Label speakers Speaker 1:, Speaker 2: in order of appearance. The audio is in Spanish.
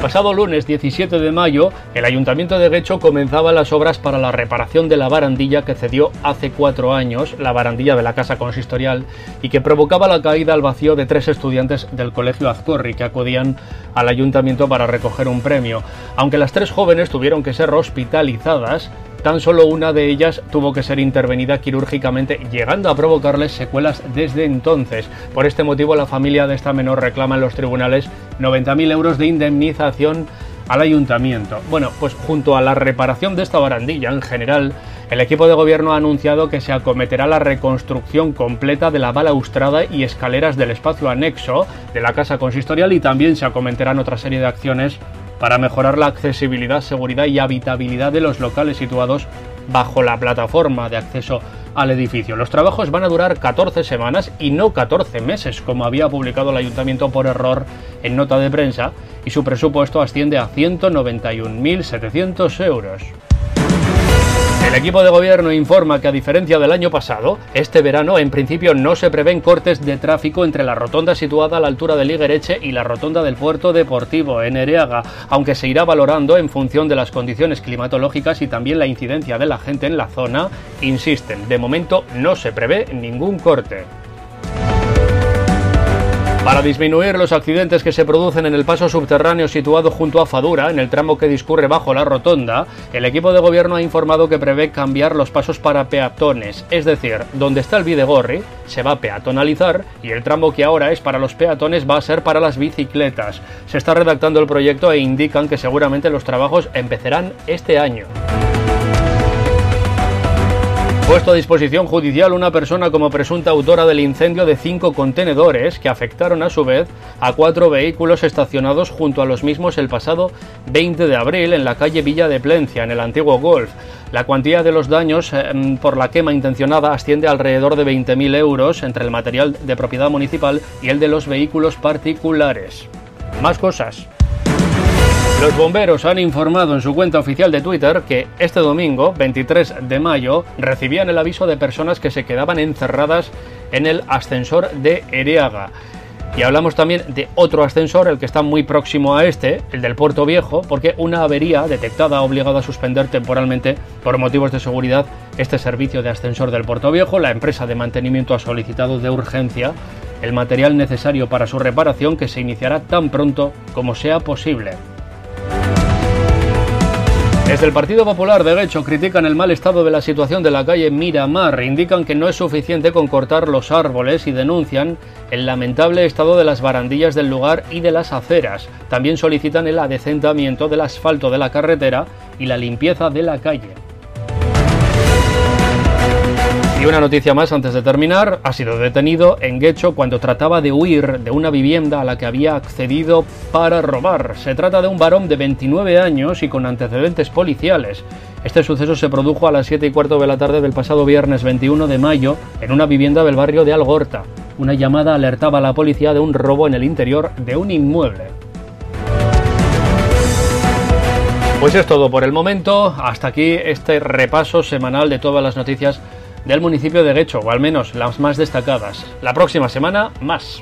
Speaker 1: pasado lunes 17 de mayo, el Ayuntamiento de Guecho comenzaba las obras para la reparación de la barandilla que cedió hace cuatro años, la barandilla de la Casa Consistorial, y que provocaba la caída al vacío de tres estudiantes del Colegio Azcorri que acudían al Ayuntamiento para recoger un premio. Aunque las tres jóvenes tuvieron que ser hospitalizadas, Tan solo una de ellas tuvo que ser intervenida quirúrgicamente, llegando a provocarles secuelas desde entonces. Por este motivo, la familia de esta menor reclama en los tribunales 90.000 euros de indemnización al ayuntamiento. Bueno, pues junto a la reparación de esta barandilla en general, el equipo de gobierno ha anunciado que se acometerá la reconstrucción completa de la balaustrada y escaleras del espacio anexo de la casa consistorial y también se acometerán otra serie de acciones para mejorar la accesibilidad, seguridad y habitabilidad de los locales situados bajo la plataforma de acceso al edificio. Los trabajos van a durar 14 semanas y no 14 meses, como había publicado el ayuntamiento por error en nota de prensa, y su presupuesto asciende a 191.700 euros. El equipo de gobierno informa que a diferencia del año pasado, este verano en principio no se prevén cortes de tráfico entre la rotonda situada a la altura de Liguereche y la rotonda del puerto deportivo en Ereaga, aunque se irá valorando en función de las condiciones climatológicas y también la incidencia de la gente en la zona, insisten, de momento no se prevé ningún corte. Para disminuir los accidentes que se producen en el paso subterráneo situado junto a Fadura, en el tramo que discurre bajo la rotonda, el equipo de gobierno ha informado que prevé cambiar los pasos para peatones, es decir, donde está el Videgorri se va a peatonalizar y el tramo que ahora es para los peatones va a ser para las bicicletas. Se está redactando el proyecto e indican que seguramente los trabajos empezarán este año puesto a disposición judicial una persona como presunta autora del incendio de cinco contenedores que afectaron a su vez a cuatro vehículos estacionados junto a los mismos el pasado 20 de abril en la calle Villa de Plencia, en el antiguo Golf. La cuantía de los daños em, por la quema intencionada asciende alrededor de 20.000 euros entre el material de propiedad municipal y el de los vehículos particulares. Más cosas. Los bomberos han informado en su cuenta oficial de Twitter que este domingo, 23 de mayo, recibían el aviso de personas que se quedaban encerradas en el ascensor de Ereaga. Y hablamos también de otro ascensor, el que está muy próximo a este, el del Puerto Viejo, porque una avería detectada ha obligado a suspender temporalmente, por motivos de seguridad, este servicio de ascensor del Puerto Viejo. La empresa de mantenimiento ha solicitado de urgencia el material necesario para su reparación que se iniciará tan pronto como sea posible. Desde el Partido Popular de Guecho critican el mal estado de la situación de la calle Miramar, indican que no es suficiente con cortar los árboles y denuncian el lamentable estado de las barandillas del lugar y de las aceras. También solicitan el adecentamiento del asfalto de la carretera y la limpieza de la calle. Y una noticia más antes de terminar, ha sido detenido en Guecho cuando trataba de huir de una vivienda a la que había accedido para robar. Se trata de un varón de 29 años y con antecedentes policiales. Este suceso se produjo a las 7 y cuarto de la tarde del pasado viernes 21 de mayo en una vivienda del barrio de Algorta. Una llamada alertaba a la policía de un robo en el interior de un inmueble. Pues es todo por el momento. Hasta aquí este repaso semanal de todas las noticias del municipio de Guecho, o al menos las más destacadas. La próxima semana, más.